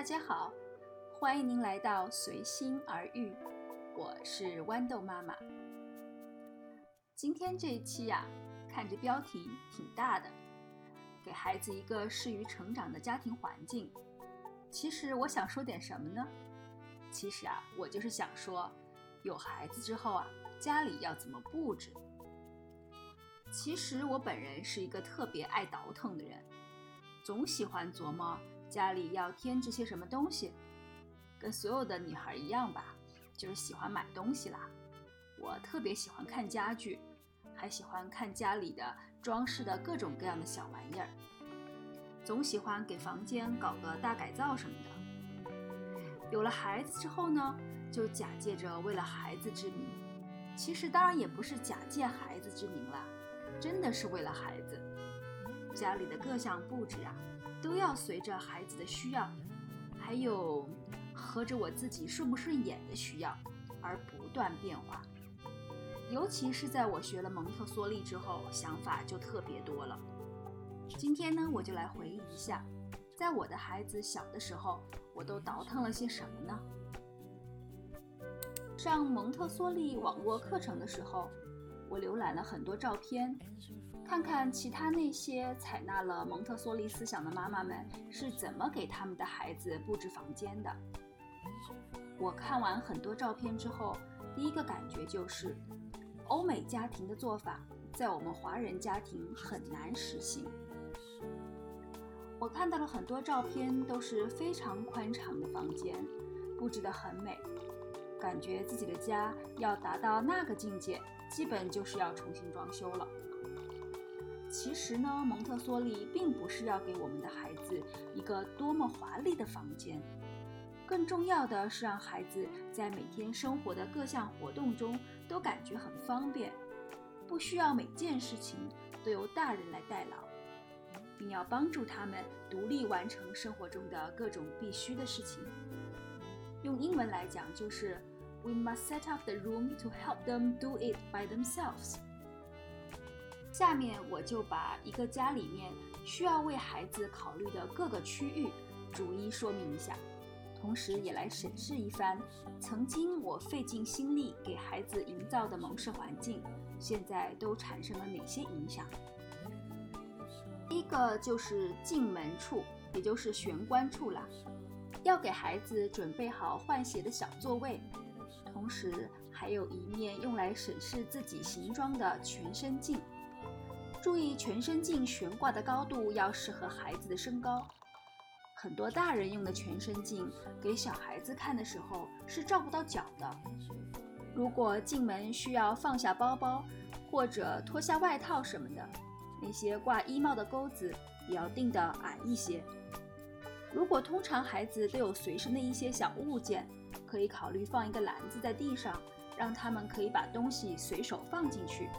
大家好，欢迎您来到随心而遇，我是豌豆妈妈。今天这一期呀，看着标题挺大的，给孩子一个适于成长的家庭环境。其实我想说点什么呢？其实啊，我就是想说，有孩子之后啊，家里要怎么布置。其实我本人是一个特别爱倒腾的人，总喜欢琢磨。家里要添置些什么东西，跟所有的女孩一样吧，就是喜欢买东西啦。我特别喜欢看家具，还喜欢看家里的装饰的各种各样的小玩意儿，总喜欢给房间搞个大改造什么的。有了孩子之后呢，就假借着为了孩子之名，其实当然也不是假借孩子之名啦，真的是为了孩子，家里的各项布置啊。都要随着孩子的需要，还有合着我自己顺不顺眼的需要而不断变化。尤其是在我学了蒙特梭利之后，想法就特别多了。今天呢，我就来回忆一下，在我的孩子小的时候，我都倒腾了些什么呢？上蒙特梭利网络课程的时候。我浏览了很多照片，看看其他那些采纳了蒙特梭利思想的妈妈们是怎么给他们的孩子布置房间的。我看完很多照片之后，第一个感觉就是，欧美家庭的做法在我们华人家庭很难实行。我看到了很多照片，都是非常宽敞的房间，布置得很美。感觉自己的家要达到那个境界，基本就是要重新装修了。其实呢，蒙特梭利并不是要给我们的孩子一个多么华丽的房间，更重要的是让孩子在每天生活的各项活动中都感觉很方便，不需要每件事情都由大人来代劳，并要帮助他们独立完成生活中的各种必须的事情。用英文来讲就是。We must set up the room to help them do it by themselves。下面我就把一个家里面需要为孩子考虑的各个区域逐一说明一下，同时也来审视一番曾经我费尽心力给孩子营造的蒙氏环境，现在都产生了哪些影响。第一个就是进门处，也就是玄关处了，要给孩子准备好换鞋的小座位。同时，还有一面用来审视自己形状的全身镜。注意，全身镜悬挂的高度要适合孩子的身高。很多大人用的全身镜，给小孩子看的时候是照不到脚的。如果进门需要放下包包或者脱下外套什么的，那些挂衣帽的钩子也要定得矮一些。如果通常孩子都有随身的一些小物件。可以考虑放一个篮子在地上，让他们可以把东西随手放进去。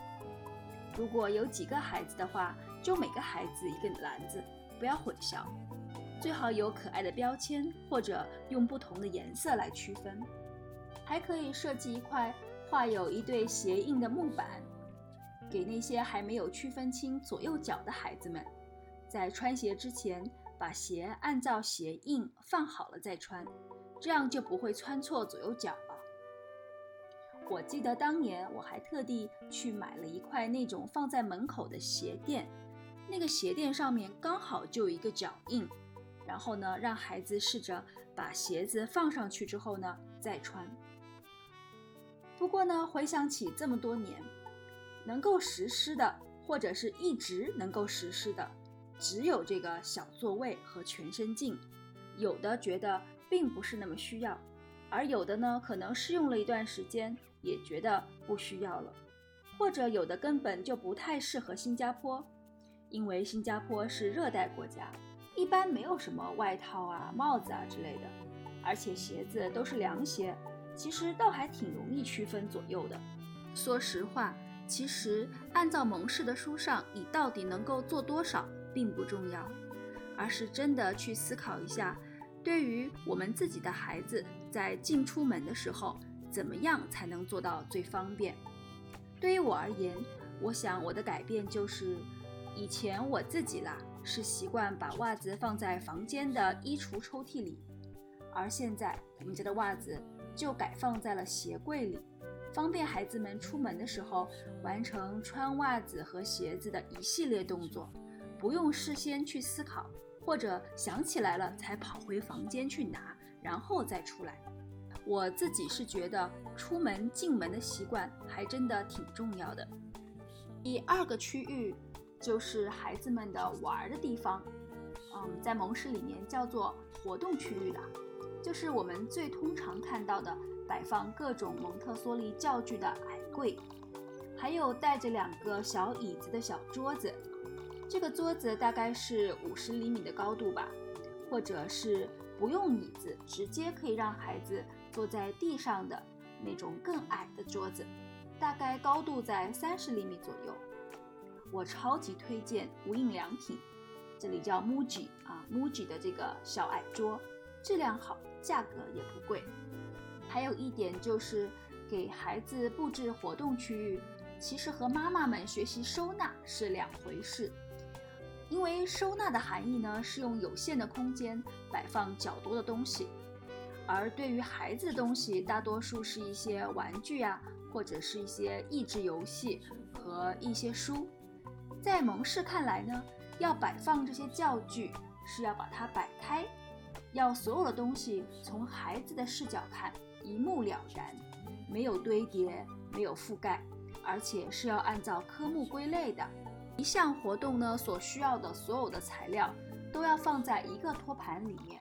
如果有几个孩子的话，就每个孩子一个篮子，不要混淆。最好有可爱的标签，或者用不同的颜色来区分。还可以设计一块画有一对鞋印的木板，给那些还没有区分清左右脚的孩子们，在穿鞋之前把鞋按照鞋印放好了再穿。这样就不会穿错左右脚了。我记得当年我还特地去买了一块那种放在门口的鞋垫，那个鞋垫上面刚好就有一个脚印。然后呢，让孩子试着把鞋子放上去之后呢再穿。不过呢，回想起这么多年，能够实施的或者是一直能够实施的，只有这个小座位和全身镜。有的觉得。并不是那么需要，而有的呢，可能试用了一段时间，也觉得不需要了，或者有的根本就不太适合新加坡，因为新加坡是热带国家，一般没有什么外套啊、帽子啊之类的，而且鞋子都是凉鞋，其实倒还挺容易区分左右的。说实话，其实按照蒙氏的书上，你到底能够做多少并不重要，而是真的去思考一下。对于我们自己的孩子，在进出门的时候，怎么样才能做到最方便？对于我而言，我想我的改变就是，以前我自己啦是习惯把袜子放在房间的衣橱抽屉里，而现在我们家的袜子就改放在了鞋柜里，方便孩子们出门的时候完成穿袜子和鞋子的一系列动作，不用事先去思考，或者想起来了才跑回房间去拿，然后再出来。我自己是觉得出门进门的习惯还真的挺重要的。第二个区域就是孩子们的玩的地方，嗯，在蒙氏里面叫做活动区域了，就是我们最通常看到的摆放各种蒙特梭利教具的矮柜，还有带着两个小椅子的小桌子。这个桌子大概是五十厘米的高度吧，或者是不用椅子，直接可以让孩子坐在地上的那种更矮的桌子。大概高度在三十厘米左右，我超级推荐无印良品，这里叫 MUJI 啊，MUJI 的这个小矮桌，质量好，价格也不贵。还有一点就是给孩子布置活动区域，其实和妈妈们学习收纳是两回事。因为收纳的含义呢，是用有限的空间摆放较多的东西，而对于孩子的东西，大多数是一些玩具啊。或者是一些益智游戏和一些书，在蒙氏看来呢，要摆放这些教具是要把它摆开，要所有的东西从孩子的视角看一目了然，没有堆叠，没有覆盖，而且是要按照科目归类的。一项活动呢所需要的所有的材料都要放在一个托盘里面，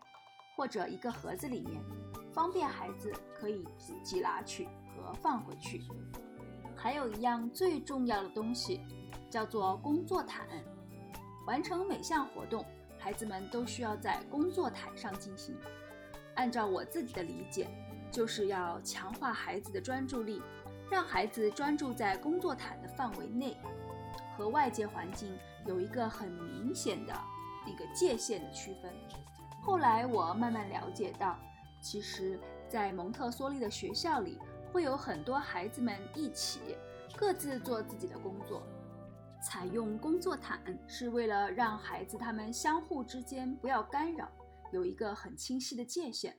或者一个盒子里面，方便孩子可以自己拿取。和放回去，还有一样最重要的东西，叫做工作毯。完成每项活动，孩子们都需要在工作毯上进行。按照我自己的理解，就是要强化孩子的专注力，让孩子专注在工作毯的范围内，和外界环境有一个很明显的那个界限的区分。后来我慢慢了解到，其实，在蒙特梭利的学校里。会有很多孩子们一起各自做自己的工作，采用工作毯是为了让孩子他们相互之间不要干扰，有一个很清晰的界限，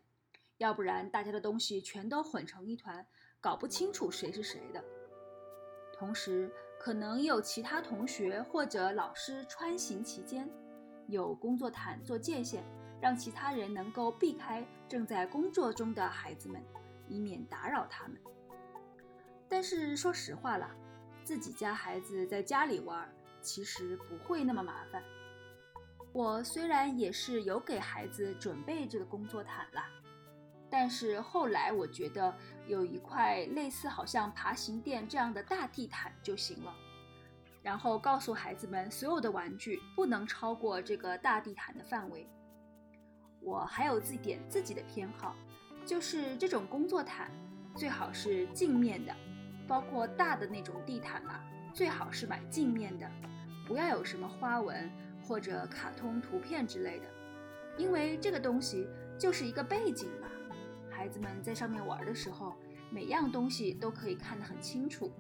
要不然大家的东西全都混成一团，搞不清楚谁是谁的。同时，可能有其他同学或者老师穿行其间，有工作毯做界限，让其他人能够避开正在工作中的孩子们。以免打扰他们。但是说实话啦，自己家孩子在家里玩，其实不会那么麻烦。我虽然也是有给孩子准备这个工作毯啦，但是后来我觉得有一块类似好像爬行垫这样的大地毯就行了。然后告诉孩子们，所有的玩具不能超过这个大地毯的范围。我还有自己点自己的偏好。就是这种工作毯，最好是镜面的，包括大的那种地毯啊，最好是买镜面的，不要有什么花纹或者卡通图片之类的，因为这个东西就是一个背景嘛。孩子们在上面玩的时候，每样东西都可以看得很清楚，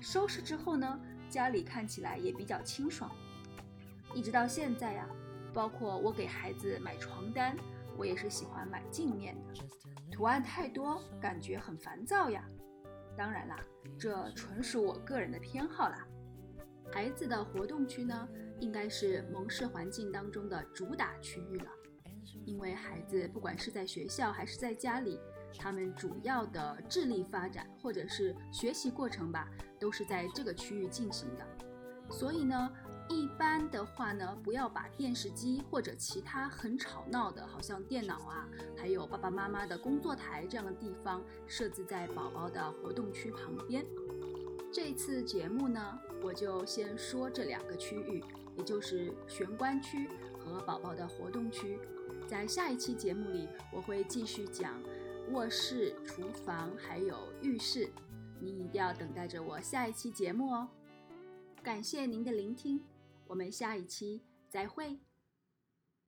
收拾之后呢，家里看起来也比较清爽。一直到现在呀，包括我给孩子买床单。我也是喜欢买镜面的，图案太多，感觉很烦躁呀。当然啦，这纯属我个人的偏好啦。孩子的活动区呢，应该是蒙氏环境当中的主打区域了，因为孩子不管是在学校还是在家里，他们主要的智力发展或者是学习过程吧，都是在这个区域进行的。所以呢。一般的话呢，不要把电视机或者其他很吵闹的，好像电脑啊，还有爸爸妈妈的工作台这样的地方设置在宝宝的活动区旁边。这次节目呢，我就先说这两个区域，也就是玄关区和宝宝的活动区。在下一期节目里，我会继续讲卧室、厨房还有浴室，你一定要等待着我下一期节目哦。感谢您的聆听。我们下一期再会。